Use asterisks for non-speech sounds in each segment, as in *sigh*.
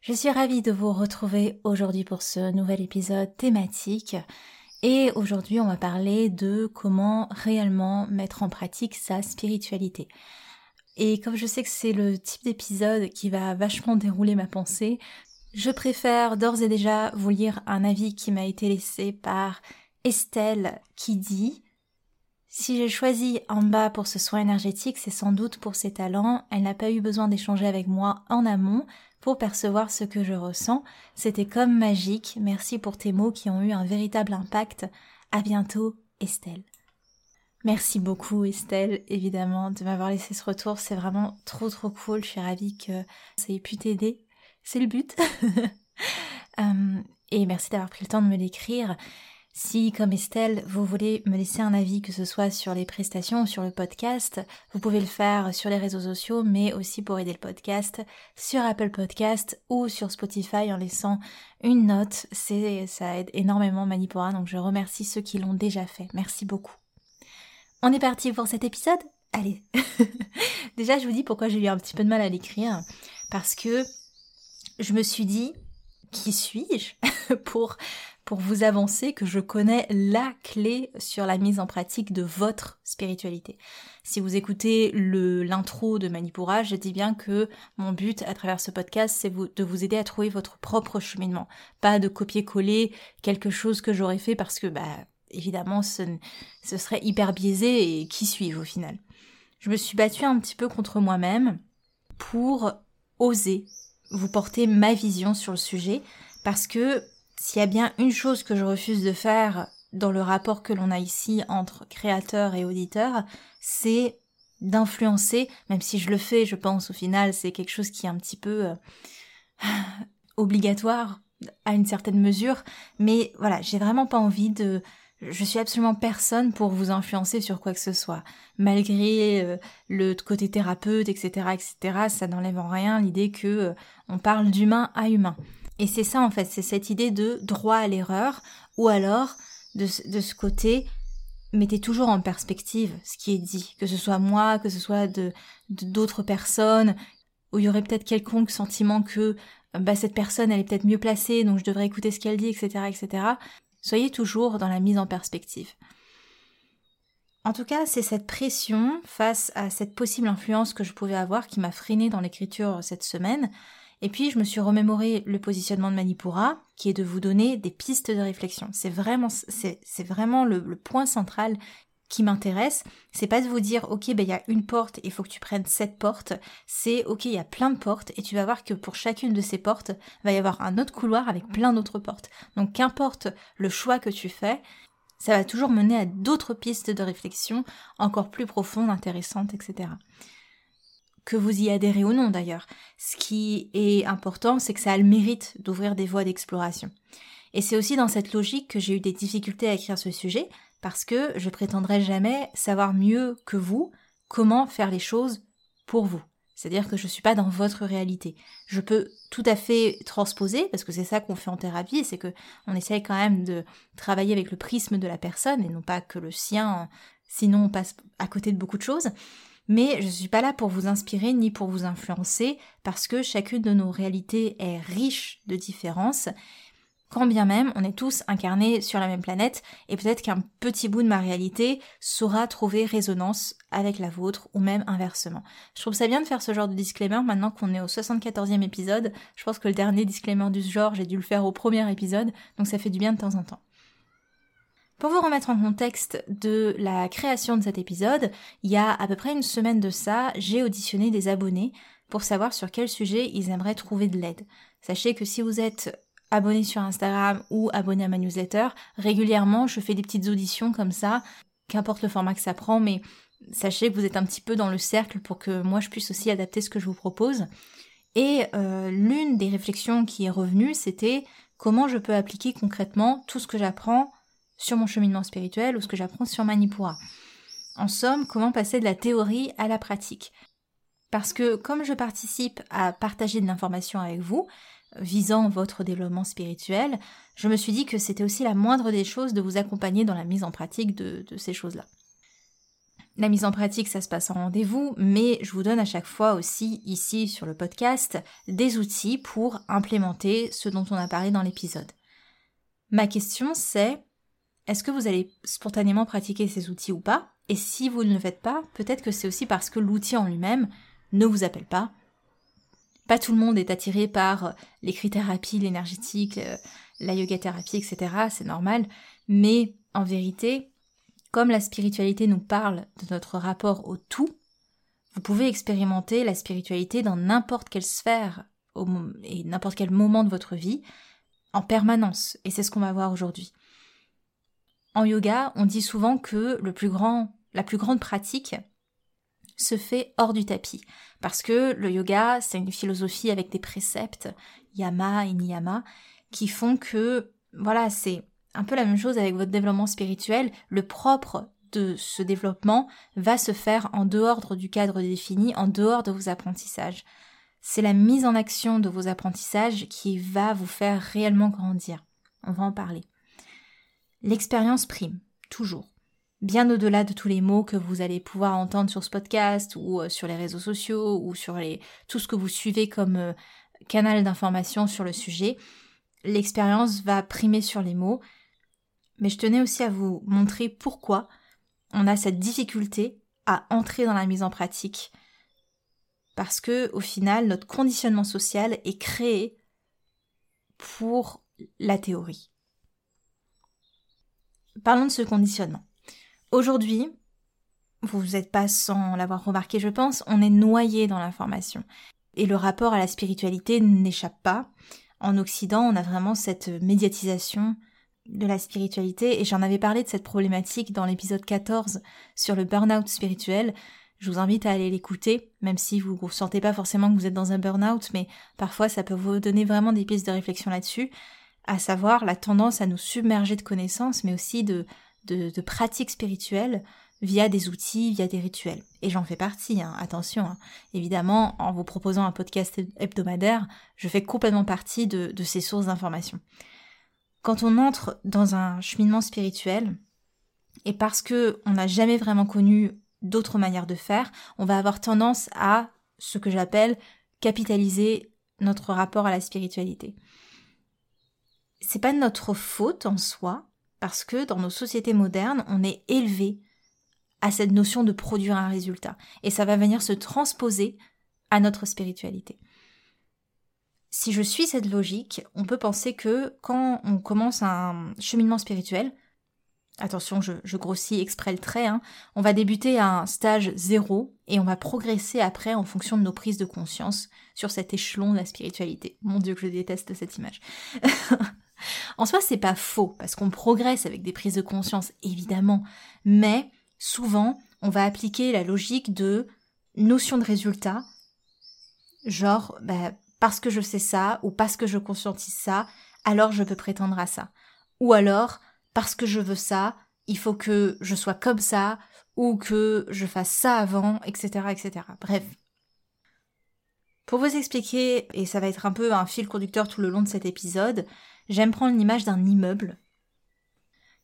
Je suis ravie de vous retrouver aujourd'hui pour ce nouvel épisode thématique et aujourd'hui, on va parler de comment réellement mettre en pratique sa spiritualité. Et comme je sais que c'est le type d'épisode qui va vachement dérouler ma pensée, je préfère d'ores et déjà vous lire un avis qui m'a été laissé par Estelle qui dit si j'ai choisi bas pour ce soin énergétique, c'est sans doute pour ses talents. Elle n'a pas eu besoin d'échanger avec moi en amont pour percevoir ce que je ressens. C'était comme magique. Merci pour tes mots qui ont eu un véritable impact. À bientôt, Estelle. Merci beaucoup Estelle, évidemment, de m'avoir laissé ce retour. C'est vraiment trop trop cool. Je suis ravie que ça ait pu t'aider. C'est le but. *laughs* Euh, et merci d'avoir pris le temps de me l'écrire. Si, comme Estelle, vous voulez me laisser un avis, que ce soit sur les prestations ou sur le podcast, vous pouvez le faire sur les réseaux sociaux, mais aussi pour aider le podcast sur Apple Podcast ou sur Spotify en laissant une note. C'est, ça aide énormément Manipura, donc je remercie ceux qui l'ont déjà fait. Merci beaucoup. On est parti pour cet épisode? Allez. *laughs* déjà, je vous dis pourquoi j'ai eu un petit peu de mal à l'écrire. Parce que je me suis dit, qui suis-je *laughs* pour pour vous avancer que je connais la clé sur la mise en pratique de votre spiritualité. Si vous écoutez l'intro de Manipura, je dis bien que mon but à travers ce podcast, c'est de vous aider à trouver votre propre cheminement, pas de copier-coller quelque chose que j'aurais fait parce que bah évidemment ce, ce serait hyper biaisé et qui suivent au final? Je me suis battue un petit peu contre moi-même pour oser vous porter ma vision sur le sujet parce que s'il y a bien une chose que je refuse de faire dans le rapport que l'on a ici entre créateur et auditeur, c'est d'influencer, même si je le fais, je pense au final, c'est quelque chose qui est un petit peu euh, *sighs* obligatoire à une certaine mesure, mais voilà, j'ai vraiment pas envie de je suis absolument personne pour vous influencer sur quoi que ce soit. Malgré euh, le côté thérapeute, etc., etc., ça n'enlève en rien l'idée que euh, on parle d'humain à humain. Et c'est ça en fait, c'est cette idée de droit à l'erreur, ou alors de, ce côté, mettez toujours en perspective ce qui est dit, que ce soit moi, que ce soit de d'autres personnes, où il y aurait peut-être quelconque sentiment que bah, cette personne elle est peut-être mieux placée, donc je devrais écouter ce qu'elle dit, etc., etc. Soyez toujours dans la mise en perspective. En tout cas, c'est cette pression face à cette possible influence que je pouvais avoir qui m'a freiné dans l'écriture cette semaine, et puis, je me suis remémoré le positionnement de Manipura, qui est de vous donner des pistes de réflexion. C'est vraiment, le, point central qui m'intéresse, c'est pas de vous dire ok ben il y a une porte, il faut que tu prennes cette porte, c'est ok il y a plein de portes et tu vas voir que pour chacune de ces portes va y avoir un autre couloir avec plein d'autres portes. Donc qu'importe le choix que tu fais, ça va toujours mener à d'autres pistes de réflexion encore plus profondes, intéressantes, etc que vous y adhérez ou non d'ailleurs. Ce qui est important, c'est que ça a le mérite d'ouvrir des voies d'exploration. Et c'est aussi dans cette logique que j'ai eu des difficultés à écrire ce sujet, parce que je prétendrai jamais savoir mieux que vous comment faire les choses pour vous. C'est-à-dire que je ne suis pas dans votre réalité. Je peux tout à fait transposer, parce que c'est ça qu'on fait en thérapie, c'est que on essaye quand même de travailler avec le prisme de la personne et non pas que le sien, sinon on passe à côté de beaucoup de choses. Mais je ne suis pas là pour vous inspirer ni pour vous influencer, parce que chacune de nos réalités est riche de différences, quand bien même on est tous incarnés sur la même planète, et peut-être qu'un petit bout de ma réalité saura trouver résonance avec la vôtre, ou même inversement. Je trouve ça bien de faire ce genre de disclaimer maintenant qu'on est au 74e épisode. Je pense que le dernier disclaimer du genre, j'ai dû le faire au premier épisode, donc ça fait du bien de temps en temps. Pour vous remettre en contexte de la création de cet épisode, il y a à peu près une semaine de ça, j'ai auditionné des abonnés pour savoir sur quel sujet ils aimeraient trouver de l'aide. Sachez que si vous êtes abonné sur Instagram ou abonné à ma newsletter, régulièrement je fais des petites auditions comme ça, qu'importe le format que ça prend, mais sachez que vous êtes un petit peu dans le cercle pour que moi je puisse aussi adapter ce que je vous propose. Et euh, l'une des réflexions qui est revenue, c'était comment je peux appliquer concrètement tout ce que j'apprends sur mon cheminement spirituel ou ce que j'apprends sur Manipura. En somme, comment passer de la théorie à la pratique? Parce que comme je participe à partager de l'information avec vous, visant votre développement spirituel, je me suis dit que c'était aussi la moindre des choses de vous accompagner dans la mise en pratique de, ces choses-là. La mise en pratique, ça se passe en rendez-vous, mais je vous donne à chaque fois aussi ici sur le podcast des outils pour implémenter ce dont on a parlé dans l'épisode. Ma question c'est est-ce que vous allez spontanément pratiquer ces outils ou pas? Et si vous ne le faites pas, peut-être que c'est aussi parce que l'outil en lui-même ne vous appelle pas. Pas tout le monde est attiré par l'écrit-thérapie, l'énergétique, euh, la yoga-thérapie, etc. C'est normal. Mais en vérité, comme la spiritualité nous parle de notre rapport au tout, vous pouvez expérimenter la spiritualité dans n'importe quelle sphère et n'importe quel moment de votre vie en permanence. Et c'est ce qu'on va voir aujourd'hui. En yoga, on dit souvent que le plus grand, la plus grande pratique se fait hors du tapis. Parce que le yoga, c'est une philosophie avec des préceptes, yama et niyama, qui font que, voilà, c'est un peu la même chose avec votre développement spirituel. Le propre de ce développement va se faire en dehors du cadre défini, en dehors de vos apprentissages. C'est la mise en action de vos apprentissages qui va vous faire réellement grandir. On va en parler. L'expérience prime, toujours. Bien au-delà de tous les mots que vous allez pouvoir entendre sur ce podcast ou euh, sur les réseaux sociaux ou sur tout ce que vous suivez comme euh, canal d'information sur le sujet, l'expérience va primer sur les mots. Mais je tenais aussi à vous montrer pourquoi on a cette difficulté à entrer dans la mise en pratique. Parce que, au final, notre conditionnement social est créé pour la théorie. Parlons de ce conditionnement. Aujourd'hui, vous n'êtes pas sans l'avoir remarqué, je pense, on est noyé dans l'information. Et le rapport à la spiritualité n'échappe pas. En Occident, on a vraiment cette médiatisation de la spiritualité, et j'en avais parlé de cette problématique dans l'épisode 14 sur le burn-out spirituel. Je vous invite à aller l'écouter, même si vous ne sentez pas forcément que vous êtes dans un burn-out, mais parfois ça peut vous donner vraiment des pistes de réflexion là-dessus à savoir la tendance à nous submerger de connaissances, mais aussi de, de, pratiques spirituelles via des outils, via des rituels. Et j'en fais partie, hein, attention. Hein. Évidemment, en vous proposant un podcast hebdomadaire, je fais complètement partie de, de ces sources d'informations. Quand on entre dans un cheminement spirituel, et parce que on n'a jamais vraiment connu d'autres manières de faire, on va avoir tendance à ce que j'appelle capitaliser notre rapport à la spiritualité c'est pas notre faute en soi, parce que dans nos sociétés modernes, on est élevé à cette notion de produire un résultat. Et ça va venir se transposer à notre spiritualité. Si je suis cette logique, on peut penser que quand on commence un cheminement spirituel, attention, je, grossis exprès le trait, hein, on va débuter à un stage zéro et on va progresser après en fonction de nos prises de conscience sur cet échelon de la spiritualité. Mon Dieu que je déteste cette image. *laughs* En soi, c'est pas faux, parce qu'on progresse avec des prises de conscience, évidemment, mais souvent, on va appliquer la logique de notion de résultat, genre, bah, parce que je sais ça, ou parce que je conscientise ça, alors je peux prétendre à ça. Ou alors, parce que je veux ça, il faut que je sois comme ça, ou que je fasse ça avant, etc., etc. Bref. Pour vous expliquer, et ça va être un peu un fil conducteur tout le long de cet épisode, j'aime prendre l'image d'un immeuble.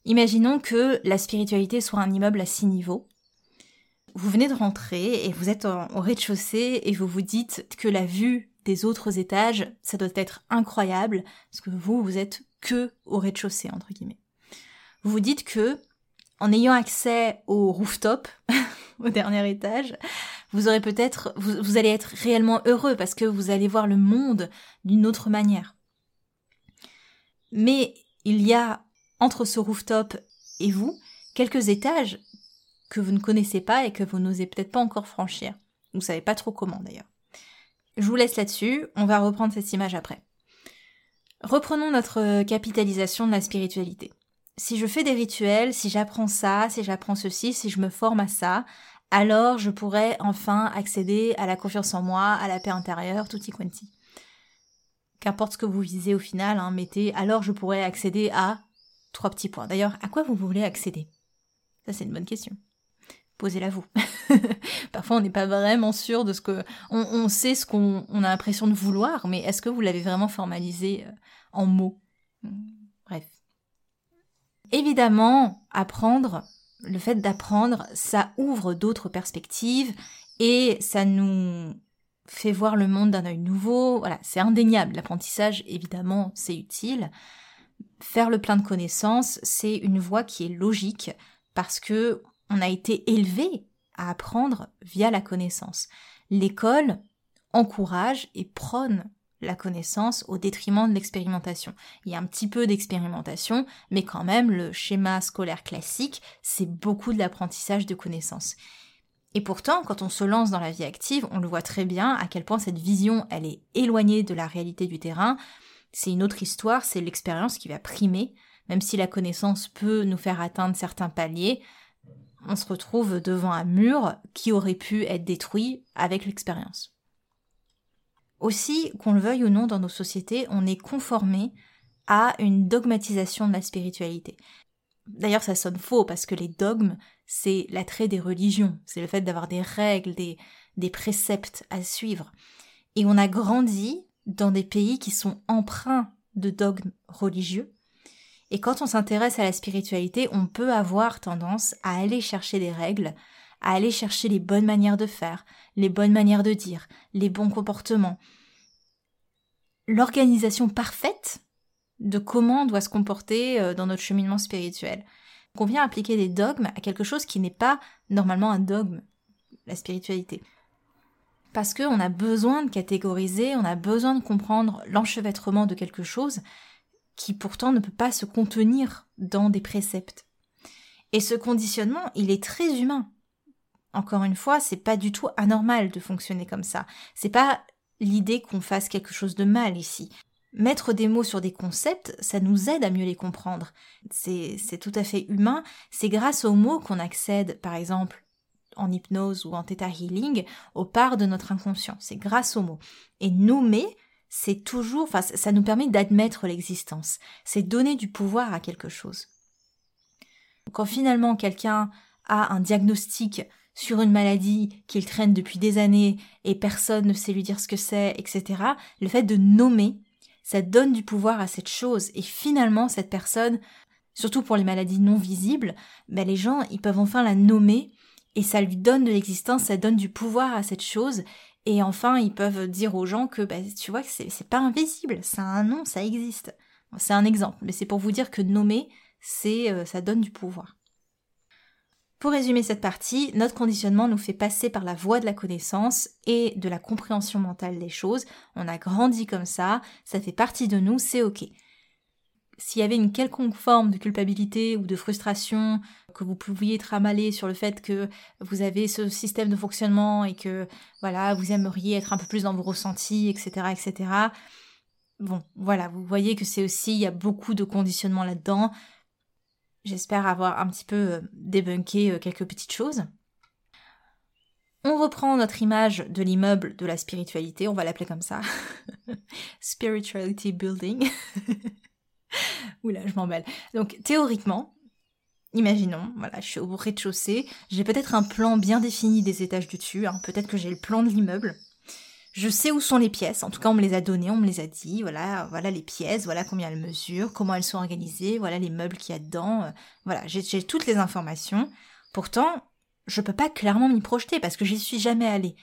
Imaginons que la spiritualité soit un immeuble à six niveaux. Vous venez de rentrer et vous êtes au rez-de-chaussée et vous vous dites que la vue des autres étages, ça doit être incroyable, parce que vous, vous êtes que au rez-de-chaussée, entre guillemets. Vous vous dites que, en ayant accès au rooftop, *laughs* au dernier étage, vous aurez peut-être, vous allez être réellement heureux parce que vous allez voir le monde d'une autre manière. Mais il y a entre ce rooftop et vous, quelques étages que vous ne connaissez pas et que vous n'osez peut-être pas encore franchir. Vous savez pas trop comment d'ailleurs. Je vous laisse là-dessus, on va reprendre cette image après. Reprenons notre capitalisation de la spiritualité. Si je fais des rituels, si j'apprends ça, si j'apprends ceci, si je me forme à ça, alors je pourrais enfin accéder à la confiance en moi, à la paix intérieure, tutti quanti. Qu'importe ce que vous visez au final, hein, mettez alors je pourrais accéder à trois petits points. D'ailleurs, à quoi vous voulez accéder? Ça c'est une bonne question. Posez-la vous. *laughs* Parfois on n'est pas vraiment sûr de ce que... On, sait ce qu'on a l'impression de vouloir, mais est-ce que vous l'avez vraiment formalisé euh, en mots? Bref. Évidemment, apprendre, le fait d'apprendre, ça ouvre d'autres perspectives et ça nous fait voir le monde d'un œil nouveau. Voilà, c'est indéniable. L'apprentissage, évidemment, c'est utile. Faire le plein de connaissances, c'est une voie qui est logique parce que on a été élevé à apprendre via la connaissance. L'école encourage et prône la connaissance au détriment de l'expérimentation. Il y a un petit peu d'expérimentation, mais quand même, le schéma scolaire classique, c'est beaucoup de l'apprentissage de connaissances. Et pourtant, quand on se lance dans la vie active, on le voit très bien à quel point cette vision, elle est éloignée de la réalité du terrain. C'est une autre histoire, c'est l'expérience qui va primer. Même si la connaissance peut nous faire atteindre certains paliers, on se retrouve devant un mur qui aurait pu être détruit avec l'expérience. Aussi, qu'on le veuille ou non dans nos sociétés, on est conformé à une dogmatisation de la spiritualité. D'ailleurs, ça sonne faux parce que les dogmes, c'est l'attrait des religions, c'est le fait d'avoir des règles, des, préceptes à suivre. Et on a grandi dans des pays qui sont empreints de dogmes religieux. Et quand on s'intéresse à la spiritualité, on peut avoir tendance à aller chercher des règles, à aller chercher les bonnes manières de faire, les bonnes manières de dire, les bons comportements. L'organisation parfaite de comment on doit se comporter euh, dans notre cheminement spirituel. On vient appliquer des dogmes à quelque chose qui n'est pas normalement un dogme, la spiritualité. Parce qu'on a besoin de catégoriser, on a besoin de comprendre l'enchevêtrement de quelque chose qui pourtant ne peut pas se contenir dans des préceptes. Et ce conditionnement, il est très humain. Encore une fois, c'est pas du tout anormal de fonctionner comme ça. C'est pas l'idée qu'on fasse quelque chose de mal ici. Mettre des mots sur des concepts, ça nous aide à mieux les comprendre. C'est tout à fait humain. C'est grâce aux mots qu'on accède, par exemple, en hypnose ou en theta healing, aux parts de notre inconscient. C'est grâce aux mots. Et nommer, c'est toujours, enfin, ça nous permet d'admettre l'existence. C'est donner du pouvoir à quelque chose. Quand finalement quelqu'un a un diagnostic sur une maladie qu'il traîne depuis des années et personne ne sait lui dire ce que c'est, etc., le fait de nommer, ça donne du pouvoir à cette chose et finalement cette personne, surtout pour les maladies non visibles, ben les gens ils peuvent enfin la nommer et ça lui donne de l'existence, ça donne du pouvoir à cette chose et enfin ils peuvent dire aux gens que ben, tu vois que c'est pas invisible, ça un nom, ça existe. c'est un exemple, mais c'est pour vous dire que nommer, c'est euh, ça donne du pouvoir. Pour résumer cette partie, notre conditionnement nous fait passer par la voie de la connaissance et de la compréhension mentale des choses. On a grandi comme ça, ça fait partie de nous, c'est ok. S'il y avait une quelconque forme de culpabilité ou de frustration, que vous pouviez tramaler sur le fait que vous avez ce système de fonctionnement et que voilà, vous aimeriez être un peu plus dans vos ressentis, etc., etc. Bon, voilà, vous voyez que c'est aussi, il y a beaucoup de conditionnement là-dedans. J'espère avoir un petit peu euh, débunké euh, quelques petites choses. On reprend notre image de l'immeuble de la spiritualité, on va l'appeler comme ça. *laughs* Spirituality Building. *laughs* Oula, je m'emballe. Donc théoriquement, imaginons, voilà, je suis au rez-de-chaussée, j'ai peut-être un plan bien défini des étages du dessus, hein. peut-être que j'ai le plan de l'immeuble. Je sais où sont les pièces, en tout cas on me les a données, on me les a dit, voilà, voilà les pièces, voilà combien elles mesurent, comment elles sont organisées, voilà les meubles qu'il y a dedans, euh, voilà, j'ai toutes les informations. Pourtant, je peux pas clairement m'y projeter parce que j'y suis jamais allée.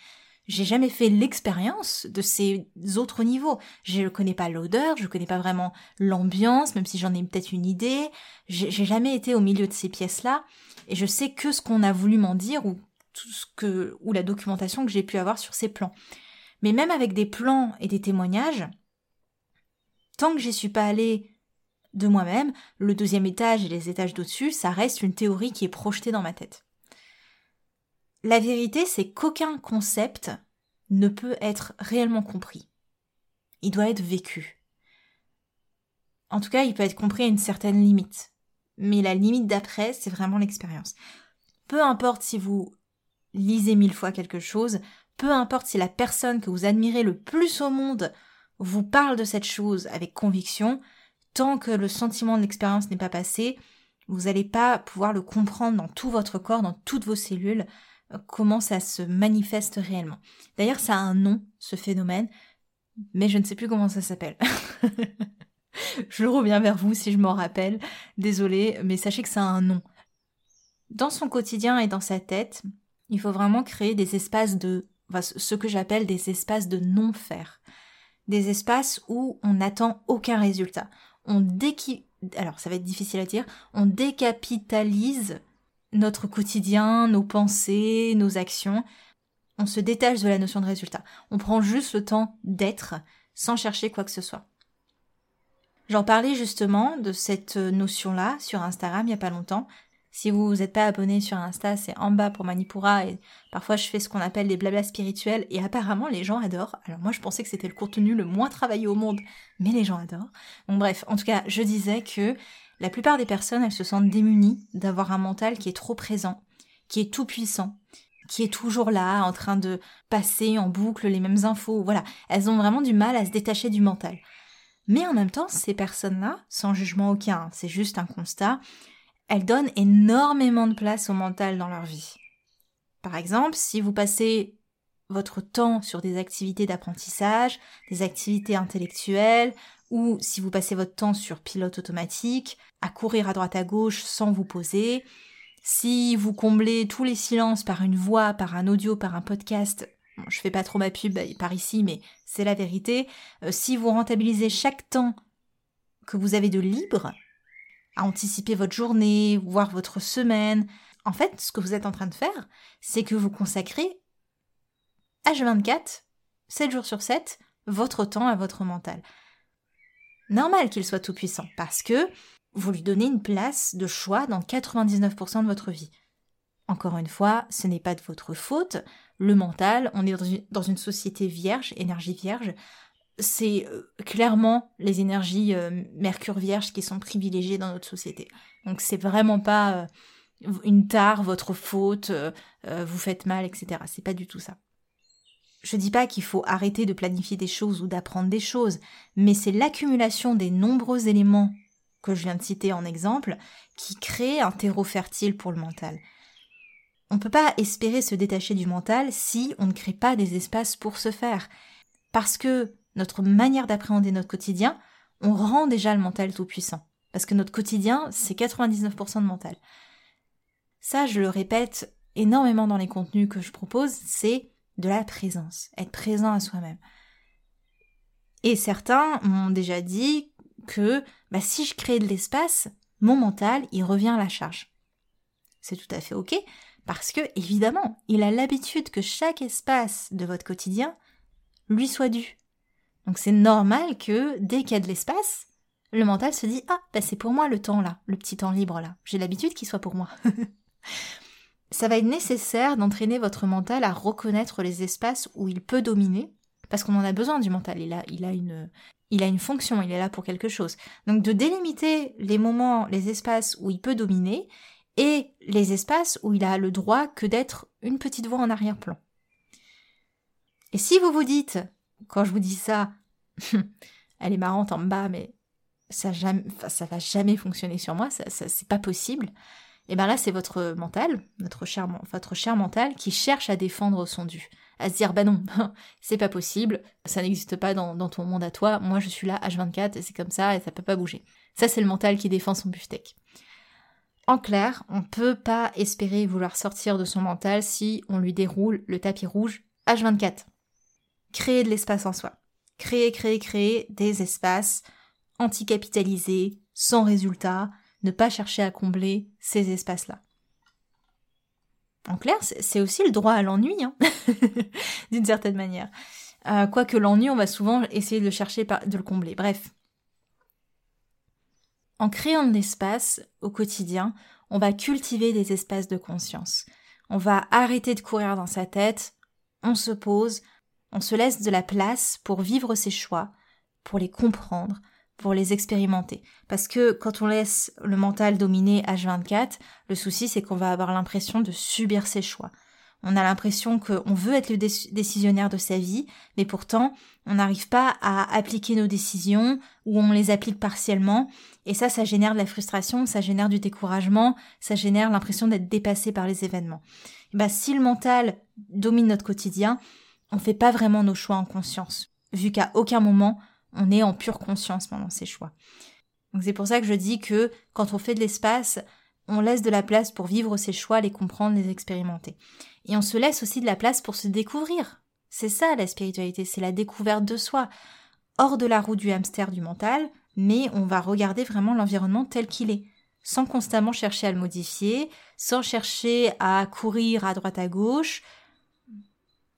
J'ai jamais fait l'expérience de ces autres niveaux. Je ne connais pas l'odeur, je ne connais pas vraiment l'ambiance, même si j'en ai peut-être une idée. J'ai jamais été au milieu de ces pièces-là, et je sais que ce qu'on a voulu m'en dire ou tout ce que ou la documentation que j'ai pu avoir sur ces plans. Mais même avec des plans et des témoignages, tant que j'y suis pas allée de moi-même, le deuxième étage et les étages d'au-dessus, ça reste une théorie qui est projetée dans ma tête. La vérité, c'est qu'aucun concept ne peut être réellement compris. Il doit être vécu. En tout cas, il peut être compris à une certaine limite. Mais la limite d'après, c'est vraiment l'expérience. Peu importe si vous lisez mille fois quelque chose, peu importe si la personne que vous admirez le plus au monde vous parle de cette chose avec conviction, tant que le sentiment de l'expérience n'est pas passé, vous n'allez pas pouvoir le comprendre dans tout votre corps, dans toutes vos cellules, euh, comment ça se manifeste réellement. D'ailleurs, ça a un nom, ce phénomène, mais je ne sais plus comment ça s'appelle. *laughs* je reviens vers vous si je m'en rappelle. Désolée, mais sachez que ça a un nom. Dans son quotidien et dans sa tête, il faut vraiment créer des espaces de, ce que j'appelle des espaces de non-faire. Des espaces où on n'attend aucun résultat. On déqui... alors ça va être difficile à dire, on décapitalise notre quotidien, nos pensées, nos actions. On se détache de la notion de résultat. On prend juste le temps d'être sans chercher quoi que ce soit. J'en parlais justement de cette notion-là sur Instagram il n'y a pas longtemps. Si vous n'êtes pas abonné sur Insta, c'est en bas pour Manipura et parfois je fais ce qu'on appelle des blablas spirituels et apparemment les gens adorent. Alors moi je pensais que c'était le contenu le moins travaillé au monde, mais les gens adorent. Donc bref, en tout cas, je disais que la plupart des personnes, elles se sentent démunies d'avoir un mental qui est trop présent, qui est tout puissant, qui est toujours là, en train de passer en boucle les mêmes infos. Voilà, elles ont vraiment du mal à se détacher du mental. Mais en même temps, ces personnes-là, sans jugement aucun, c'est juste un constat, elles donnent énormément de place au mental dans leur vie. Par exemple, si vous passez votre temps sur des activités d'apprentissage, des activités intellectuelles, ou si vous passez votre temps sur pilote automatique, à courir à droite à gauche sans vous poser, si vous comblez tous les silences par une voix, par un audio, par un podcast, je fais pas trop ma pub par ici, mais c'est la vérité, euh, si vous rentabilisez chaque temps que vous avez de libre, à anticiper votre journée, voire votre semaine. En fait, ce que vous êtes en train de faire, c'est que vous consacrez H24, 7 jours sur 7, votre temps à votre mental. Normal qu'il soit tout puissant, parce que vous lui donnez une place de choix dans 99% de votre vie. Encore une fois, ce n'est pas de votre faute. Le mental, on est dans une société vierge, énergie vierge, c'est euh, clairement les énergies euh, Mercure Vierge qui sont privilégiées dans notre société. Donc c'est vraiment pas euh, une tare, votre faute, vous faites mal, etc. C'est pas du tout ça. Je dis pas qu'il faut arrêter de planifier des choses ou d'apprendre des choses, mais c'est l'accumulation des nombreux éléments que je viens de citer en exemple qui crée un terreau fertile pour le mental. On ne peut pas espérer se détacher du mental si on ne crée pas des espaces pour se faire. Parce que notre manière d'appréhender notre quotidien, on rend déjà le mental tout puissant. Parce que notre quotidien, c'est 99% de mental. Ça, je le répète énormément dans les contenus que je propose, c'est de la présence, être présent à soi-même. Et certains m'ont déjà dit que bah, si je crée de l'espace, mon mental, il revient à la charge. C'est tout à fait ok, parce que, évidemment, il a l'habitude que chaque espace de votre quotidien lui soit dû. Donc c'est normal que dès qu'il y a de l'espace, le mental se dit Ah, bah c'est pour moi le temps là, le petit temps libre là. J'ai l'habitude qu'il soit pour moi. *laughs* Ça va être nécessaire d'entraîner votre mental à reconnaître les espaces où il peut dominer, parce qu'on en a besoin du mental. Il a, il a une, il a une fonction, il est là pour quelque chose. Donc de délimiter les moments, les espaces où il peut dominer et les espaces où il a le droit que d'être une petite voix en arrière-plan. Et si vous vous dites, quand je vous dis ça, *laughs* elle est marrante en bas, mais ça, va jamais fonctionner sur moi, ça, c'est pas possible. Et bien là, c'est votre mental, notre cher, votre cher mental, qui cherche à défendre son dû, à se dire bah non, *laughs* c'est pas possible, ça n'existe pas dans, ton monde à toi, moi je suis là H24 et c'est comme ça et ça peut pas bouger. Ça, c'est le mental qui défend son buffet. En clair, on peut pas espérer vouloir sortir de son mental si on lui déroule le tapis rouge H24 créer de l'espace en soi. Créer, créer, créer des espaces anticapitalisés, sans résultat, ne pas chercher à combler ces espaces-là. En clair, c'est aussi le droit à l'ennui, hein *laughs* d'une certaine manière. Euh, quoique l'ennui, on va souvent essayer de le chercher, de le combler. Bref. En créant de l'espace au quotidien, on va cultiver des espaces de conscience. On va arrêter de courir dans sa tête, on se pose, on se laisse de la place pour vivre ses choix, pour les comprendre, pour les expérimenter. Parce que quand on laisse le mental dominer H24, le souci c'est qu'on va avoir l'impression de subir ses choix. On a l'impression qu'on veut être le décisionnaire de sa vie, mais pourtant on n'arrive pas à appliquer nos décisions ou on les applique partiellement. Et ça, ça génère de la frustration, ça génère du découragement, ça génère l'impression d'être dépassé par les événements. bah, si le mental domine notre quotidien, on ne fait pas vraiment nos choix en conscience, vu qu'à aucun moment on est en pure conscience pendant ces choix. C'est pour ça que je dis que quand on fait de l'espace, on laisse de la place pour vivre ses choix, les comprendre, les expérimenter. Et on se laisse aussi de la place pour se découvrir. C'est ça la spiritualité, c'est la découverte de soi, hors de la roue du hamster du mental, mais on va regarder vraiment l'environnement tel qu'il est, sans constamment chercher à le modifier, sans chercher à courir à droite à gauche.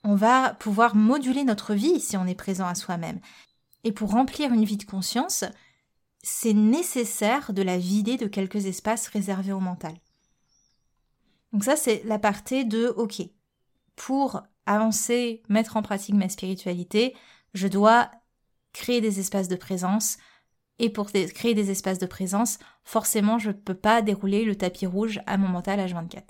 On va pouvoir moduler notre vie si on est présent à soi-même. Et pour remplir une vie de conscience, c'est nécessaire de la vider de quelques espaces réservés au mental. Donc ça, c'est la partie de OK. Pour avancer, mettre en pratique ma spiritualité, je dois créer des espaces de présence. Et pour créer des espaces de présence, forcément, je ne peux pas dérouler le tapis rouge à mon mental H24.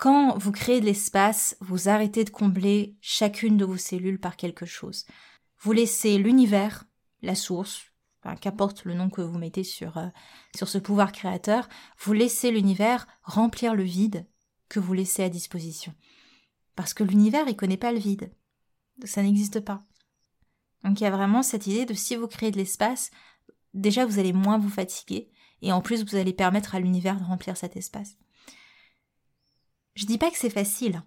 Quand vous créez de l'espace, vous arrêtez de combler chacune de vos cellules par quelque chose. Vous laissez l'univers, la source, qu'importe le nom que vous mettez sur, euh, sur ce pouvoir créateur, vous laissez l'univers remplir le vide que vous laissez à disposition. Parce que l'univers, il connaît pas le vide. Ça n'existe pas. Donc il y a vraiment cette idée de si vous créez de l'espace, déjà vous allez moins vous fatiguer, et en plus vous allez permettre à l'univers de remplir cet espace. Je dis pas que c'est facile,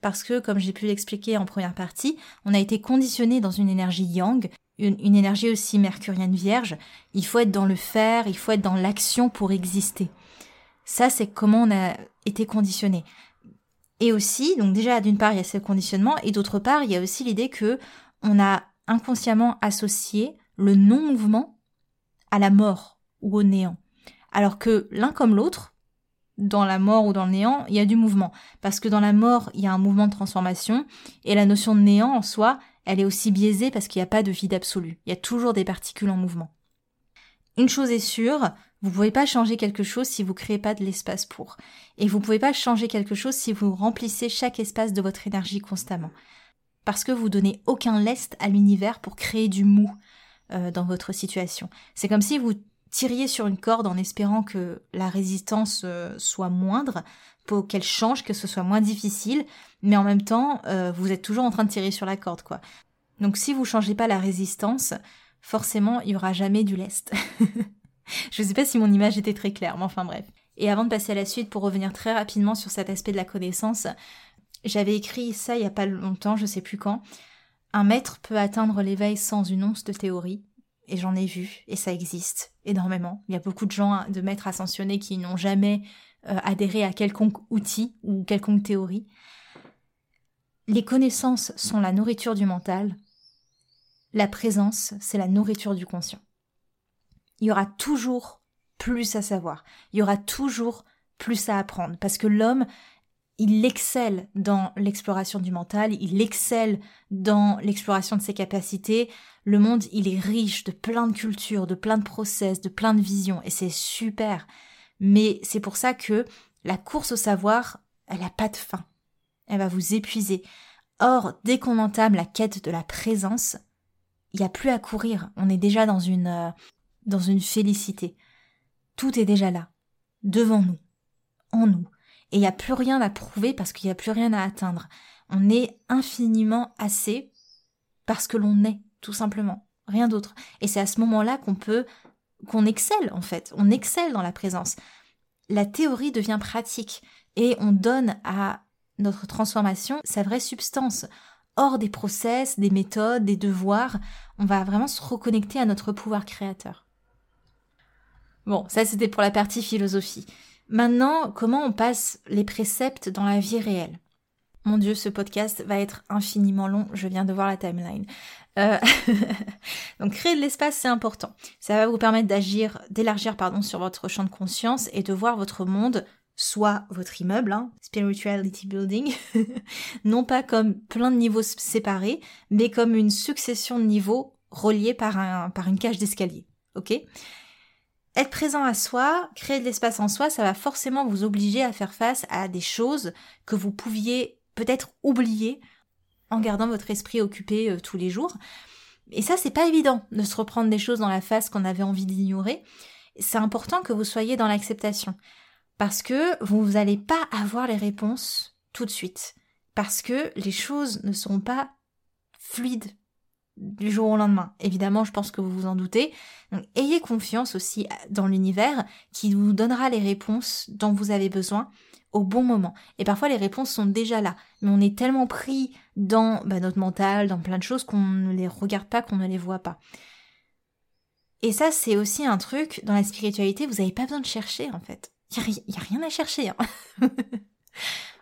parce que, comme j'ai pu l'expliquer en première partie, on a été conditionné dans une énergie yang, une, énergie aussi mercurienne vierge. Il faut être dans le faire, il faut être dans l'action pour exister. Ça, c'est comment on a été conditionné. Et aussi, donc déjà, d'une part, il y a ce conditionnement, et d'autre part, il y a aussi l'idée que on a inconsciemment associé le non-mouvement à la mort ou au néant. Alors que l'un comme l'autre, dans la mort ou dans le néant, il y a du mouvement. Parce que dans la mort, il y a un mouvement de transformation, et la notion de néant en soi, elle est aussi biaisée parce qu'il n'y a pas de vide absolu. Il y a toujours des particules en mouvement. Une chose est sûre, vous ne pouvez pas changer quelque chose si vous ne créez pas de l'espace pour. Et vous ne pouvez pas changer quelque chose si vous remplissez chaque espace de votre énergie constamment. Parce que vous donnez aucun lest à l'univers pour créer du mou euh, dans votre situation. C'est comme si vous tiriez sur une corde en espérant que la résistance euh, soit moindre, pour qu'elle change, que ce soit moins difficile, mais en même temps, euh, vous êtes toujours en train de tirer sur la corde, quoi. Donc si vous changez pas la résistance, forcément, il y aura jamais du lest. *laughs* Je sais pas si mon image était très claire, mais enfin bref. Et avant de passer à la suite, pour revenir très rapidement sur cet aspect de la connaissance, j'avais écrit ça il y a pas longtemps, je sais plus quand. Un maître peut atteindre l'éveil sans une once de théorie et j'en ai vu, et ça existe énormément. Il y a beaucoup de gens, de maîtres ascensionnés qui n'ont jamais euh, adhéré à quelconque outil ou quelconque théorie. Les connaissances sont la nourriture du mental, la présence, c'est la nourriture du conscient. Il y aura toujours plus à savoir, il y aura toujours plus à apprendre, parce que l'homme il excelle dans l'exploration du mental, il excelle dans l'exploration de ses capacités. Le monde, il est riche de plein de cultures, de plein de process, de plein de visions, et c'est super. Mais c'est pour ça que la course au savoir, elle n'a pas de fin. Elle va vous épuiser. Or, dès qu'on entame la quête de la présence, il n'y a plus à courir. On est déjà dans une, euh, dans une félicité. Tout est déjà là, devant nous, en nous et il n'y a plus rien à prouver parce qu'il n'y a plus rien à atteindre. On est infiniment assez parce que l'on est, tout simplement. Rien d'autre. Et c'est à ce moment-là qu'on peut, qu'on excelle, en fait. On excelle dans la présence. La théorie devient pratique et on donne à notre transformation sa vraie substance. Hors des process, des méthodes, des devoirs, on va vraiment se reconnecter à notre pouvoir créateur. Bon, ça c'était pour la partie philosophie. Maintenant, comment on passe les préceptes dans la vie réelle? Mon Dieu, ce podcast va être infiniment long, je viens de voir la timeline. Euh, *laughs* donc créer de l'espace, c'est important. Ça va vous permettre d'agir, d'élargir pardon, sur votre champ de conscience et de voir votre monde, soit votre immeuble, hein, spirituality building, *laughs* non pas comme plein de niveaux séparés, mais comme une succession de niveaux reliés par, un, par une cage d'escalier. Ok? Être présent à soi, créer de l'espace en soi, ça va forcément vous obliger à faire face à des choses que vous pouviez peut-être oublier en gardant votre esprit occupé euh, tous les jours. Et ça, c'est pas évident de se reprendre des choses dans la face qu'on avait envie d'ignorer. C'est important que vous soyez dans l'acceptation. Parce que vous n'allez pas avoir les réponses tout de suite. Parce que les choses ne seront pas fluides du jour au lendemain. Évidemment, je pense que vous vous en doutez. Donc, ayez confiance aussi dans l'univers qui vous donnera les réponses dont vous avez besoin au bon moment. Et parfois les réponses sont déjà là, mais on est tellement pris dans bah, notre mental, dans plein de choses qu'on ne les regarde pas, qu'on ne les voit pas. Et ça, c'est aussi un truc, dans la spiritualité, vous n'avez pas besoin de chercher en fait. Il n'y a, rien à chercher. Hein. *laughs*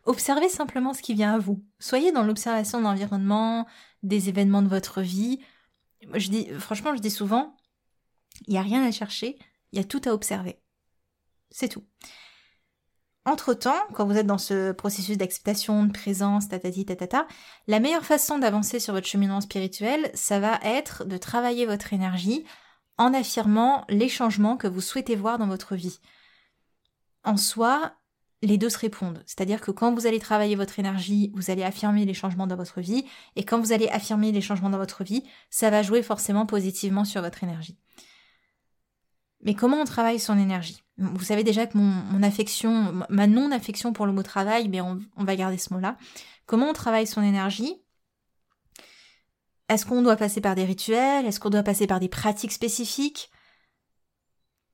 Observez simplement ce qui vient à vous. Soyez dans l'observation de l'environnement, des événements de votre vie. Je dis, franchement, je dis souvent, il n'y a rien à chercher, il y a tout à observer. C'est tout. Entre-temps, quand vous êtes dans ce processus d'acceptation, de présence, tatati tatata, la meilleure façon d'avancer sur votre cheminement spirituel, ça va être de travailler votre énergie en affirmant les changements que vous souhaitez voir dans votre vie. En soi, les deux se répondent. C'est-à-dire que quand vous allez travailler votre énergie, vous allez affirmer les changements dans votre vie, et quand vous allez affirmer les changements dans votre vie, ça va jouer forcément positivement sur votre énergie. Mais comment on travaille son énergie? Vous savez déjà que mon, affection, ma non-affection pour le mot travail, mais on, on va garder ce mot-là. Comment on travaille son énergie? Est-ce qu'on doit passer par des rituels? Est-ce qu'on doit passer par des pratiques spécifiques?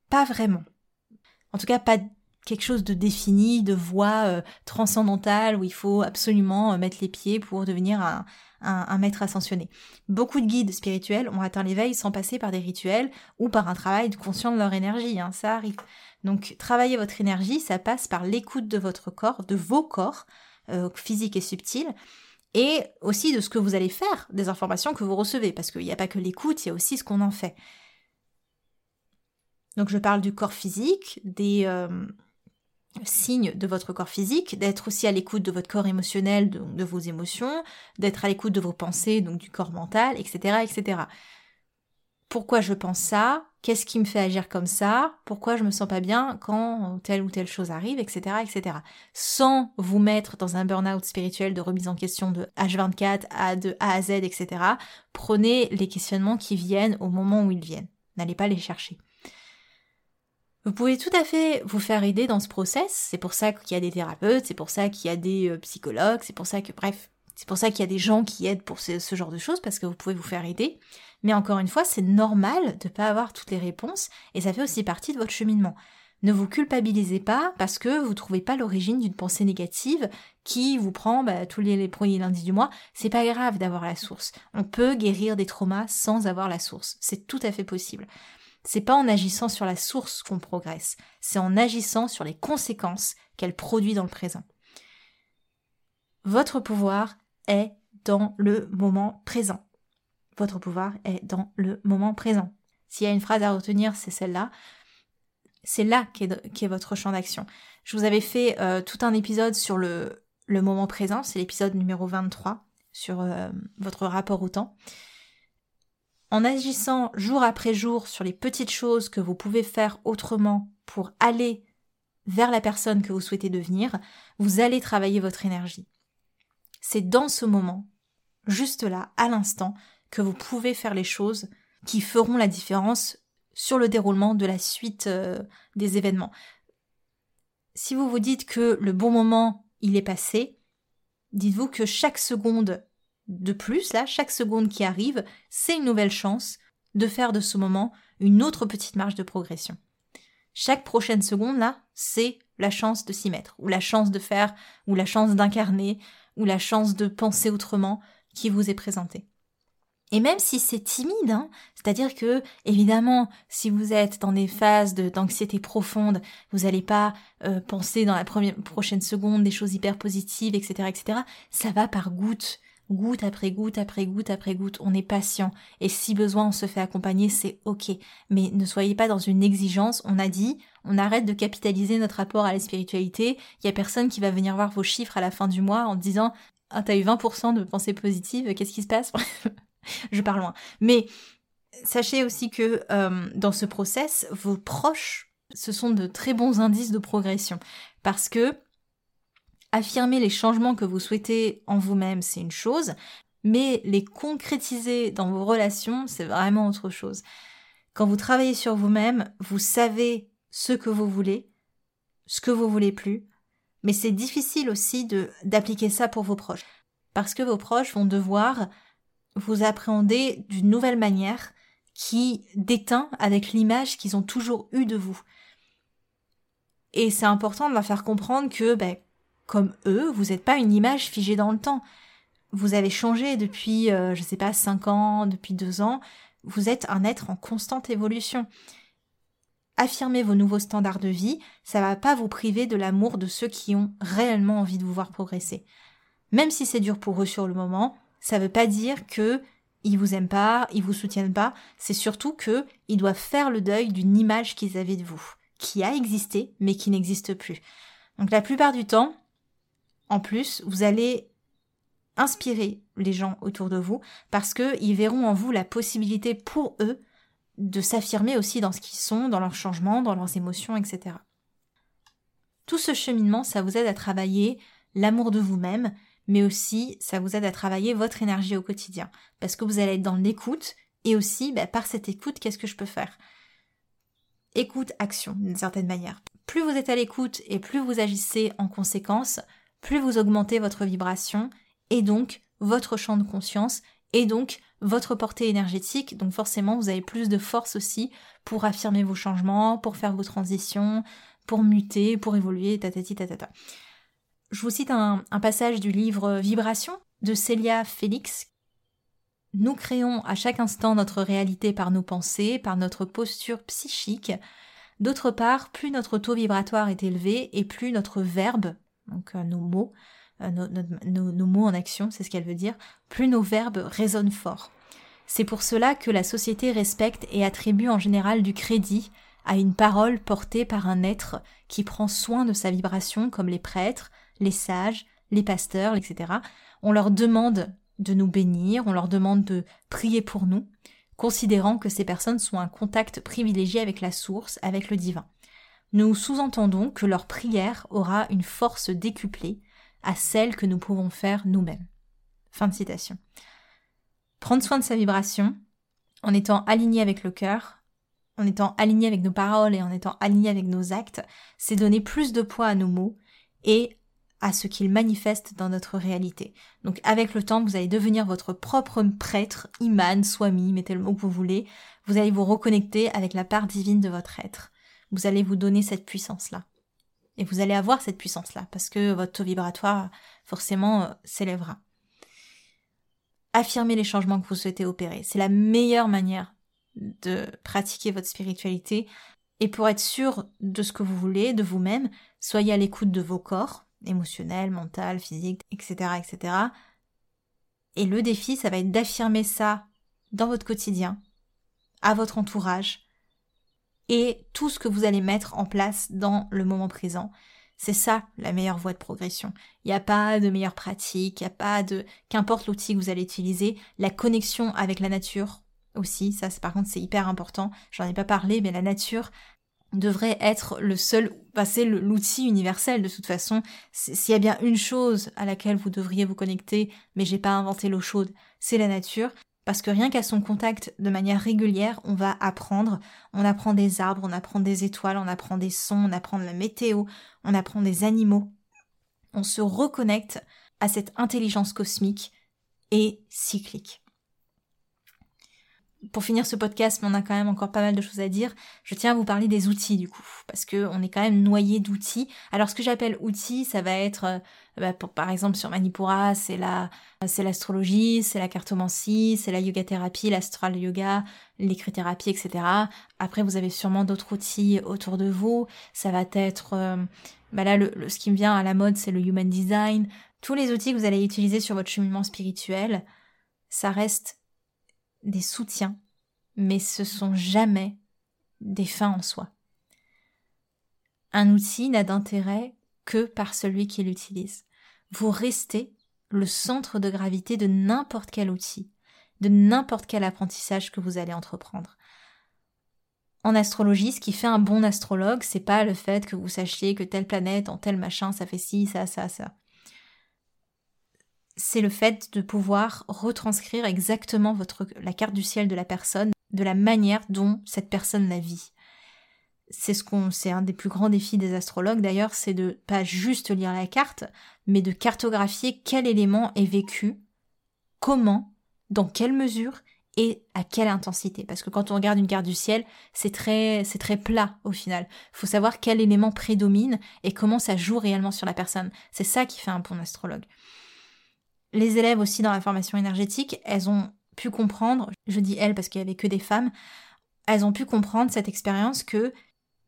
Pas vraiment. En tout cas, pas quelque chose de défini, de voie euh, transcendantale où il faut absolument euh, mettre les pieds pour devenir un, un, maître ascensionné. Beaucoup de guides spirituels ont atteint l'éveil sans passer par des rituels ou par un travail conscient de leur énergie, hein, ça arrive. Donc travailler votre énergie, ça passe par l'écoute de votre corps, de vos corps, euh, physiques et subtils, et aussi de ce que vous allez faire, des informations que vous recevez, parce qu'il n'y a pas que l'écoute, il y a aussi ce qu'on en fait. Donc je parle du corps physique, des, signe de votre corps physique, d'être aussi à l'écoute de votre corps émotionnel, de, vos émotions, d'être à l'écoute de vos pensées, donc du corps mental, etc., etc. Pourquoi je pense ça? Qu'est-ce qui me fait agir comme ça? Pourquoi je me sens pas bien quand telle ou telle chose arrive, etc., etc. Sans vous mettre dans un burn-out spirituel de remise en question de H24 à de A à Z, etc. Prenez les questionnements qui viennent au moment où ils viennent. N'allez pas les chercher. Vous pouvez tout à fait vous faire aider dans ce process. C'est pour ça qu'il y a des thérapeutes, c'est pour ça qu'il y a des euh, psychologues, c'est pour ça que, bref, c'est pour ça qu'il y a des gens qui aident pour ce, genre de choses parce que vous pouvez vous faire aider. Mais encore une fois, c'est normal de ne pas avoir toutes les réponses et ça fait aussi partie de votre cheminement. Ne vous culpabilisez pas parce que vous ne trouvez pas l'origine d'une pensée négative qui vous prend bah, tous les, les premiers lundis du mois. C'est pas grave d'avoir la source. On peut guérir des traumas sans avoir la source. C'est tout à fait possible. C'est pas en agissant sur la source qu'on progresse, c'est en agissant sur les conséquences qu'elle produit dans le présent. Votre pouvoir est dans le moment présent. Votre pouvoir est dans le moment présent. S'il y a une phrase à retenir, c'est celle-là. C'est là qu'est est votre champ d'action. Je vous avais fait euh, tout un épisode sur le, le moment présent, c'est l'épisode numéro 23 sur euh, votre rapport au temps. En agissant jour après jour sur les petites choses que vous pouvez faire autrement pour aller vers la personne que vous souhaitez devenir, vous allez travailler votre énergie. C'est dans ce moment, juste là, à l'instant, que vous pouvez faire les choses qui feront la différence sur le déroulement de la suite euh, des événements. Si vous vous dites que le bon moment, il est passé, dites-vous que chaque seconde de plus, là, chaque seconde qui arrive, c'est une nouvelle chance de faire de ce moment une autre petite marge de progression. Chaque prochaine seconde, là, c'est la chance de s'y mettre, ou la chance de faire, ou la chance d'incarner, ou la chance de penser autrement qui vous est présentée. Et même si c'est timide, hein, c'est-à-dire que, évidemment, si vous êtes dans des phases d'anxiété profonde, vous n'allez pas euh, penser dans la prochaine seconde des choses hyper positives, etc., etc. Ça va par goutte, goutte après goutte après goutte après goutte. On est patient. Et si besoin, on se fait accompagner, c'est ok. Mais ne soyez pas dans une exigence. On a dit, on arrête de capitaliser notre rapport à la spiritualité. Il y a personne qui va venir voir vos chiffres à la fin du mois en disant, ah, t'as eu 20% de pensées positives, qu'est-ce qui se passe? *laughs* je pars loin. Mais sachez aussi que euh, dans ce process, vos proches, ce sont de très bons indices de progression. Parce que affirmer les changements que vous souhaitez en vous-même, c'est une chose, mais les concrétiser dans vos relations, c'est vraiment autre chose. Quand vous travaillez sur vous-même, vous savez ce que vous voulez, ce que vous voulez plus, mais c'est difficile aussi de d'appliquer ça pour vos proches parce que vos proches vont devoir vous appréhendez d'une nouvelle manière qui déteint avec l'image qu'ils ont toujours eue de vous. Et c'est important de leur faire comprendre que, ben, comme eux, vous n'êtes pas une image figée dans le temps. Vous avez changé depuis, euh, je sais pas, cinq ans, depuis deux ans. Vous êtes un être en constante évolution. Affirmer vos nouveaux standards de vie, ça va pas vous priver de l'amour de ceux qui ont réellement envie de vous voir progresser. Même si c'est dur pour eux sur le moment, ça veut pas dire que ils vous aiment pas, ils vous soutiennent pas, c'est surtout que ils doivent faire le deuil d'une image qu'ils avaient de vous, qui a existé mais qui n'existe plus. Donc la plupart du temps, en plus, vous allez inspirer les gens autour de vous parce que ils verront en vous la possibilité pour eux de s'affirmer aussi dans ce qu'ils sont, dans leurs changements, dans leurs émotions, etc. Tout ce cheminement, ça vous aide à travailler l'amour de vous-même mais aussi ça vous aide à travailler votre énergie au quotidien, parce que vous allez être dans l'écoute, et aussi bah, par cette écoute, qu'est-ce que je peux faire? Écoute, action, d'une certaine manière. Plus vous êtes à l'écoute et plus vous agissez en conséquence, plus vous augmentez votre vibration, et donc votre champ de conscience, et donc votre portée énergétique, donc forcément vous avez plus de force aussi pour affirmer vos changements, pour faire vos transitions, pour muter, pour évoluer, tatati tatata. Je vous cite un, passage du livre Vibration de Célia Félix. Nous créons à chaque instant notre réalité par nos pensées, par notre posture psychique. D'autre part, plus notre taux vibratoire est élevé et plus notre verbe, donc euh, nos mots, euh, nos, mots en action, c'est ce qu'elle veut dire, plus nos verbes résonnent fort. C'est pour cela que la société respecte et attribue en général du crédit à une parole portée par un être qui prend soin de sa vibration comme les prêtres, les sages, les pasteurs, etc. On leur demande de nous bénir, on leur demande de prier pour nous, considérant que ces personnes sont un contact privilégié avec la source, avec le divin. Nous sous-entendons que leur prière aura une force décuplée à celle que nous pouvons faire nous-mêmes. Fin. Prendre soin de sa vibration, en étant aligné avec le cœur, en étant aligné avec nos paroles et en étant aligné avec nos actes, c'est donner plus de poids à nos mots et à ce qu'il manifeste dans notre réalité. Donc avec le temps, vous allez devenir votre propre prêtre, imam, swami, mettez le mot que vous voulez, vous allez vous reconnecter avec la part divine de votre être. Vous allez vous donner cette puissance-là. Et vous allez avoir cette puissance-là, parce que votre taux vibratoire, forcément, euh, s'élèvera. Affirmez les changements que vous souhaitez opérer. C'est la meilleure manière de pratiquer votre spiritualité. Et pour être sûr de ce que vous voulez, de vous-même, soyez à l'écoute de vos corps, émotionnel, mental, physique, etc., etc. Et le défi, ça va être d'affirmer ça dans votre quotidien, à votre entourage, et tout ce que vous allez mettre en place dans le moment présent. C'est ça la meilleure voie de progression. Il n'y a pas de meilleure pratique, il n'y a pas de... Qu'importe l'outil que vous allez utiliser, la connexion avec la nature aussi, ça par contre c'est hyper important, j'en ai pas parlé, mais la nature, devrait être le seul, bah c'est l'outil universel de toute façon. S'il y a bien une chose à laquelle vous devriez vous connecter, mais j'ai pas inventé l'eau chaude, c'est la nature. Parce que rien qu'à son contact de manière régulière, on va apprendre. On apprend des arbres, on apprend des étoiles, on apprend des sons, on apprend de la météo, on apprend des animaux. On se reconnecte à cette intelligence cosmique et cyclique. Pour finir ce podcast, mais on a quand même encore pas mal de choses à dire, je tiens à vous parler des outils du coup, parce que on est quand même noyé d'outils. Alors ce que j'appelle outils, ça va être, euh, bah, par exemple sur Manipura, c'est la, c'est l'astrologie, c'est la cartomancie, c'est la yoga thérapie, l'astral yoga, l'écrithérapie, etc. Après, vous avez sûrement d'autres outils autour de vous. Ça va être, euh, bah là, le, ce qui me vient à la mode, c'est le human design. Tous les outils que vous allez utiliser sur votre cheminement spirituel, ça reste des soutiens, mais ce sont jamais des fins en soi. Un outil n'a d'intérêt que par celui qui l'utilise. Vous restez le centre de gravité de n'importe quel outil, de n'importe quel apprentissage que vous allez entreprendre. En astrologie, ce qui fait un bon astrologue, c'est pas le fait que vous sachiez que telle planète en tel machin, ça fait ci, ça, ça, ça c'est le fait de pouvoir retranscrire exactement la carte du ciel de la personne, de la manière dont cette personne la vit. C'est ce qu'on, c'est un des plus grands défis des astrologues d'ailleurs, c'est de pas juste lire la carte, mais de cartographier quel élément est vécu, comment, dans quelle mesure et à quelle intensité. Parce que quand on regarde une carte du ciel, c'est très, c'est très plat au final. Faut savoir quel élément prédomine et comment ça joue réellement sur la personne. C'est ça qui fait un bon astrologue les élèves aussi dans la formation énergétique, elles ont pu comprendre, je dis elles parce qu'il y avait que des femmes, elles ont pu comprendre cette expérience que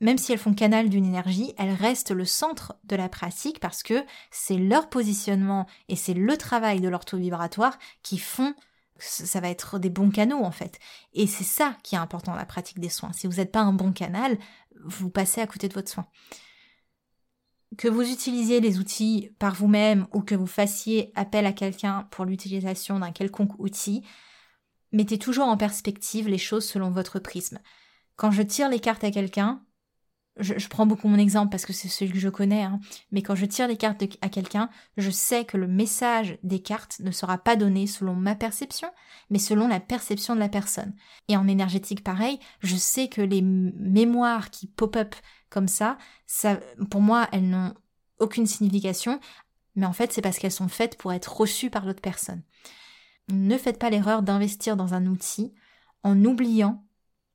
même si elles font canal d'une énergie, elles restent le centre de la pratique parce que c'est leur positionnement et c'est le travail de leur taux vibratoire qui font ça va être des bons canaux en fait. Et c'est ça qui est important dans la pratique des soins. Si vous n'êtes pas un bon canal, vous passez à côté de votre soin que vous utilisiez les outils par vous-même ou que vous fassiez appel à quelqu'un pour l'utilisation d'un quelconque outil, mettez toujours en perspective les choses selon votre prisme. Quand je tire les cartes à quelqu'un, je, prends beaucoup mon exemple parce que c'est celui que je connais, hein, mais quand je tire les cartes à quelqu'un, je sais que le message des cartes ne sera pas donné selon ma perception, mais selon la perception de la personne. Et en énergétique pareil, je sais que les mémoires qui pop-up ça, ça, pour moi, elles n'ont aucune signification, mais en fait, c'est parce qu'elles sont faites pour être reçues par l'autre personne. Ne faites pas l'erreur d'investir dans un outil en oubliant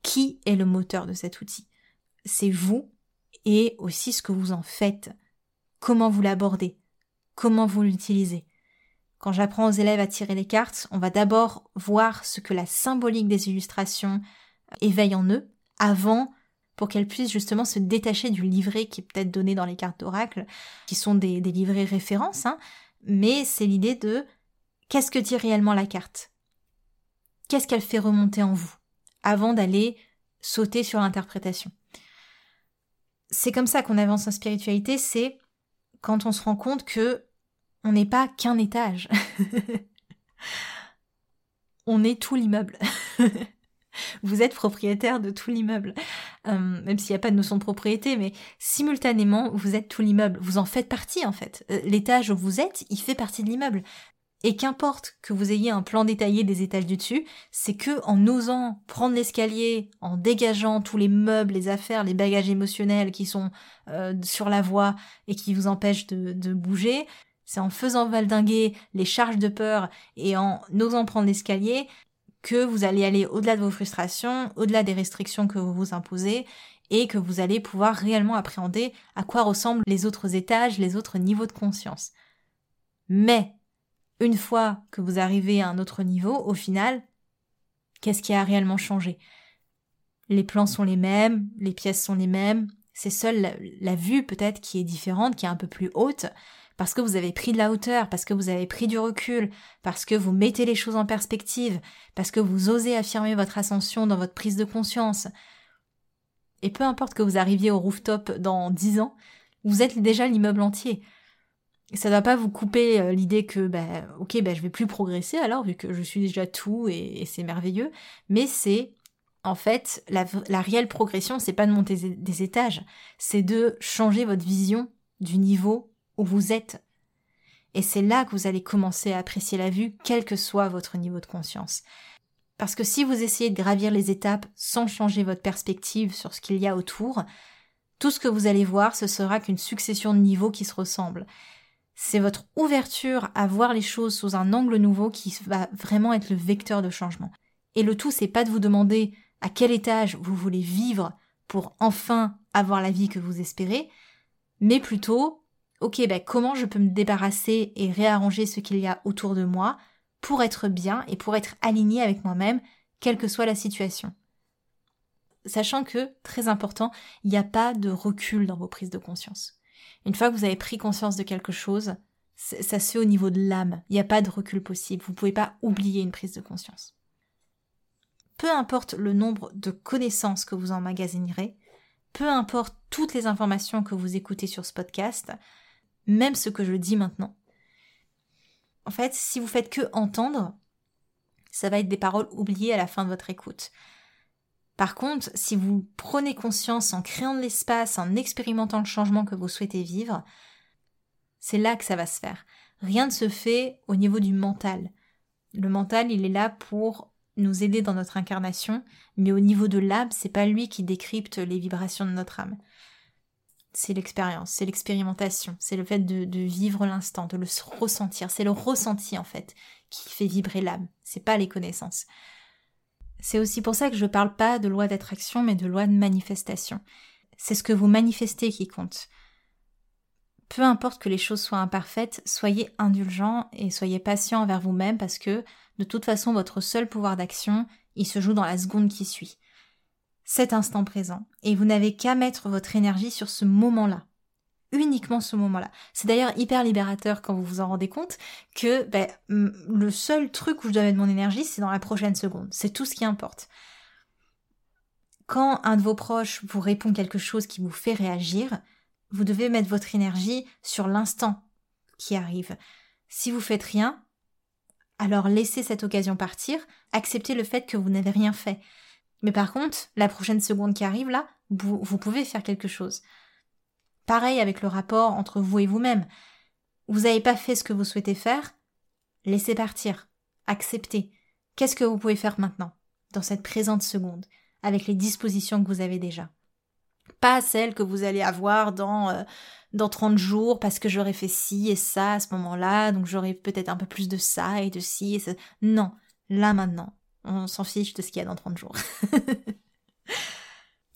qui est le moteur de cet outil. C'est vous et aussi ce que vous en faites, comment vous l'abordez, comment vous l'utilisez. Quand j'apprends aux élèves à tirer les cartes, on va d'abord voir ce que la symbolique des illustrations éveille en eux avant pour qu'elles puissent justement se détacher du livret qui est peut-être donné dans les cartes d'oracle, qui sont des, livrets références, hein, mais c'est l'idée de qu'est-ce que dit réellement la carte? Qu'est-ce qu'elle fait remonter en vous avant d'aller sauter sur l'interprétation? C'est comme ça qu'on avance en spiritualité, c'est quand on se rend compte que on n'est pas qu'un étage. *laughs* on est tout l'immeuble. *laughs* *laughs* vous êtes propriétaire de tout l'immeuble. Euh, même s'il n'y a pas de notion de propriété, mais simultanément, vous êtes tout l'immeuble. Vous en faites partie, en fait. Euh, l'étage où vous êtes, il fait partie de l'immeuble. Et qu'importe que vous ayez un plan détaillé des étages du dessus, c'est que en osant prendre l'escalier, en dégageant tous les meubles, les affaires, les bagages émotionnels qui sont euh, sur la voie et qui vous empêchent de, de bouger, c'est en faisant valdinguer les charges de peur et en osant prendre l'escalier que vous allez aller au-delà de vos frustrations, au-delà des restrictions que vous vous imposez, et que vous allez pouvoir réellement appréhender à quoi ressemblent les autres étages, les autres niveaux de conscience. Mais, une fois que vous arrivez à un autre niveau, au final, qu'est-ce qui a réellement changé? Les plans sont les mêmes, les pièces sont les mêmes, c'est seule la, la vue peut-être qui est différente, qui est un peu plus haute, parce que vous avez pris de la hauteur, parce que vous avez pris du recul, parce que vous mettez les choses en perspective, parce que vous osez affirmer votre ascension dans votre prise de conscience. Et peu importe que vous arriviez au rooftop dans dix ans, vous êtes déjà l'immeuble entier. Ça ne va pas vous couper euh, l'idée que, bah, ok, je vais plus progresser alors, vu que je suis déjà tout et, c'est merveilleux, mais c'est en fait, la, la réelle progression, c'est pas de monter des étages, c'est de changer votre vision du niveau où vous êtes. Et c'est là que vous allez commencer à apprécier la vue, quel que soit votre niveau de conscience. Parce que si vous essayez de gravir les étapes sans changer votre perspective sur ce qu'il y a autour, tout ce que vous allez voir, ce sera qu'une succession de niveaux qui se ressemblent. C'est votre ouverture à voir les choses sous un angle nouveau qui va vraiment être le vecteur de changement. Et le tout, c'est pas de vous demander à quel étage vous voulez vivre pour enfin avoir la vie que vous espérez, mais plutôt, ok, ben comment je peux me débarrasser et réarranger ce qu'il y a autour de moi pour être bien et pour être aligné avec moi-même, quelle que soit la situation? Sachant que, très important, il n'y a pas de recul dans vos prises de conscience. Une fois que vous avez pris conscience de quelque chose, ça se fait au niveau de l'âme. Il n'y a pas de recul possible. Vous ne pouvez pas oublier une prise de conscience. Peu importe le nombre de connaissances que vous emmagasinerez, peu importe toutes les informations que vous écoutez sur ce podcast, même ce que je dis maintenant. En fait, si vous faites que entendre, ça va être des paroles oubliées à la fin de votre écoute. Par contre, si vous prenez conscience en créant de l'espace, en expérimentant le changement que vous souhaitez vivre, c'est là que ça va se faire. Rien ne se fait au niveau du mental. Le mental, il est là pour nous aider dans notre incarnation, mais au niveau de l'âme, c'est pas lui qui décrypte les vibrations de notre âme. C'est l'expérience, c'est l'expérimentation, c'est le fait de, vivre l'instant, de le ressentir. C'est le ressenti en fait qui fait vibrer l'âme. C'est pas les connaissances. C'est aussi pour ça que je parle pas de loi d'attraction, mais de loi de manifestation. C'est ce que vous manifestez qui compte. Peu importe que les choses soient imparfaites, soyez indulgents et soyez patient envers vous-même parce que, de toute façon, votre seul pouvoir d'action, il se joue dans la seconde qui suit. Cet instant présent. Et vous n'avez qu'à mettre votre énergie sur ce moment-là uniquement ce moment-là. C'est d'ailleurs hyper libérateur quand vous vous en rendez compte que ben, le seul truc où je dois mettre mon énergie, c'est dans la prochaine seconde. C'est tout ce qui importe. Quand un de vos proches vous répond quelque chose qui vous fait réagir, vous devez mettre votre énergie sur l'instant qui arrive. Si vous faites rien, alors laissez cette occasion partir, acceptez le fait que vous n'avez rien fait. Mais par contre, la prochaine seconde qui arrive là, vous pouvez faire quelque chose. Pareil avec le rapport entre vous et vous-même. Vous n'avez pas fait ce que vous souhaitez faire Laissez partir. Acceptez. Qu'est-ce que vous pouvez faire maintenant, dans cette présente seconde, avec les dispositions que vous avez déjà? Pas celles que vous allez avoir dans, euh, dans 30 jours parce que j'aurais fait ci et ça à ce moment-là, donc j'aurais peut-être un peu plus de ça et de ci et ça. Non, là maintenant. On s'en fiche de ce qu'il y a dans 30 jours. *laughs*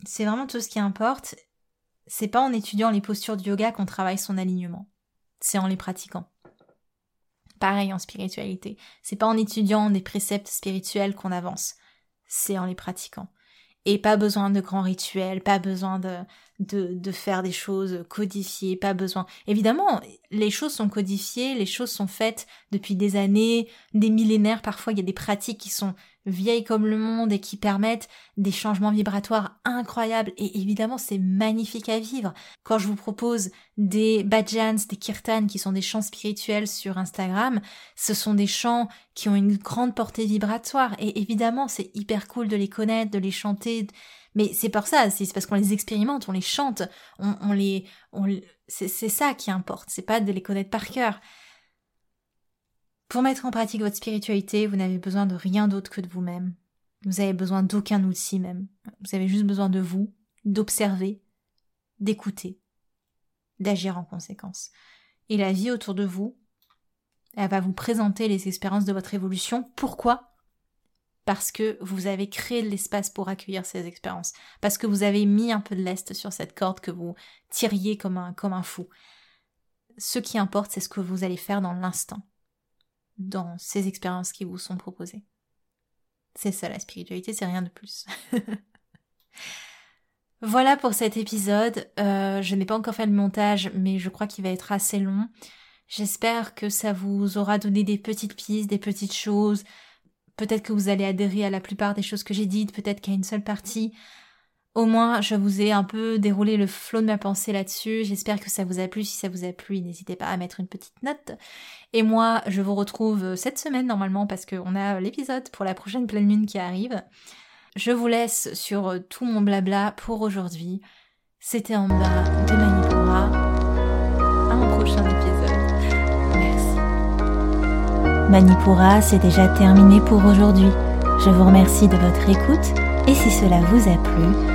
C'est vraiment tout ce qui importe c'est pas en étudiant les postures du yoga qu'on travaille son alignement. C'est en les pratiquant. Pareil en spiritualité. C'est pas en étudiant des préceptes spirituels qu'on avance. C'est en les pratiquant. Et pas besoin de grands rituels, pas besoin de, de, de faire des choses codifiées, pas besoin. Évidemment, les choses sont codifiées, les choses sont faites depuis des années, des millénaires. Parfois, il y a des pratiques qui sont vieilles comme le monde et qui permettent des changements vibratoires incroyables. Et évidemment, c'est magnifique à vivre. Quand je vous propose des bhajans, des kirtans, qui sont des chants spirituels sur Instagram, ce sont des chants qui ont une grande portée vibratoire. Et évidemment, c'est hyper cool de les connaître, de les chanter. Mais c'est pour ça, c'est parce qu'on les expérimente, on les chante, on, les, on, c'est ça qui importe. C'est pas de les connaître par cœur. Pour mettre en pratique votre spiritualité, vous n'avez besoin de rien d'autre que de vous-même. Vous avez besoin d'aucun outil même. Vous avez juste besoin de vous, d'observer, d'écouter, d'agir en conséquence. Et la vie autour de vous, elle va vous présenter les expériences de votre évolution. Pourquoi? Parce que vous avez créé l'espace pour accueillir ces expériences. Parce que vous avez mis un peu de lest sur cette corde que vous tiriez comme un, comme un fou. Ce qui importe, c'est ce que vous allez faire dans l'instant dans ces expériences qui vous sont proposées. C'est ça la spiritualité, c'est rien de plus. *laughs* voilà pour cet épisode. Euh, je n'ai pas encore fait le montage, mais je crois qu'il va être assez long. J'espère que ça vous aura donné des petites pistes, des petites choses. Peut-être que vous allez adhérer à la plupart des choses que j'ai dites, peut-être qu'à une seule partie. Au moins, je vous ai un peu déroulé le flot de ma pensée là-dessus. J'espère que ça vous a plu. Si ça vous a plu, n'hésitez pas à mettre une petite note. Et moi, je vous retrouve cette semaine normalement parce qu'on a l'épisode pour la prochaine pleine lune qui arrive. Je vous laisse sur tout mon blabla pour aujourd'hui. C'était en bas de Manipura. À un prochain épisode. Merci. Manipura, c'est déjà terminé pour aujourd'hui. Je vous remercie de votre écoute et si cela vous a plu,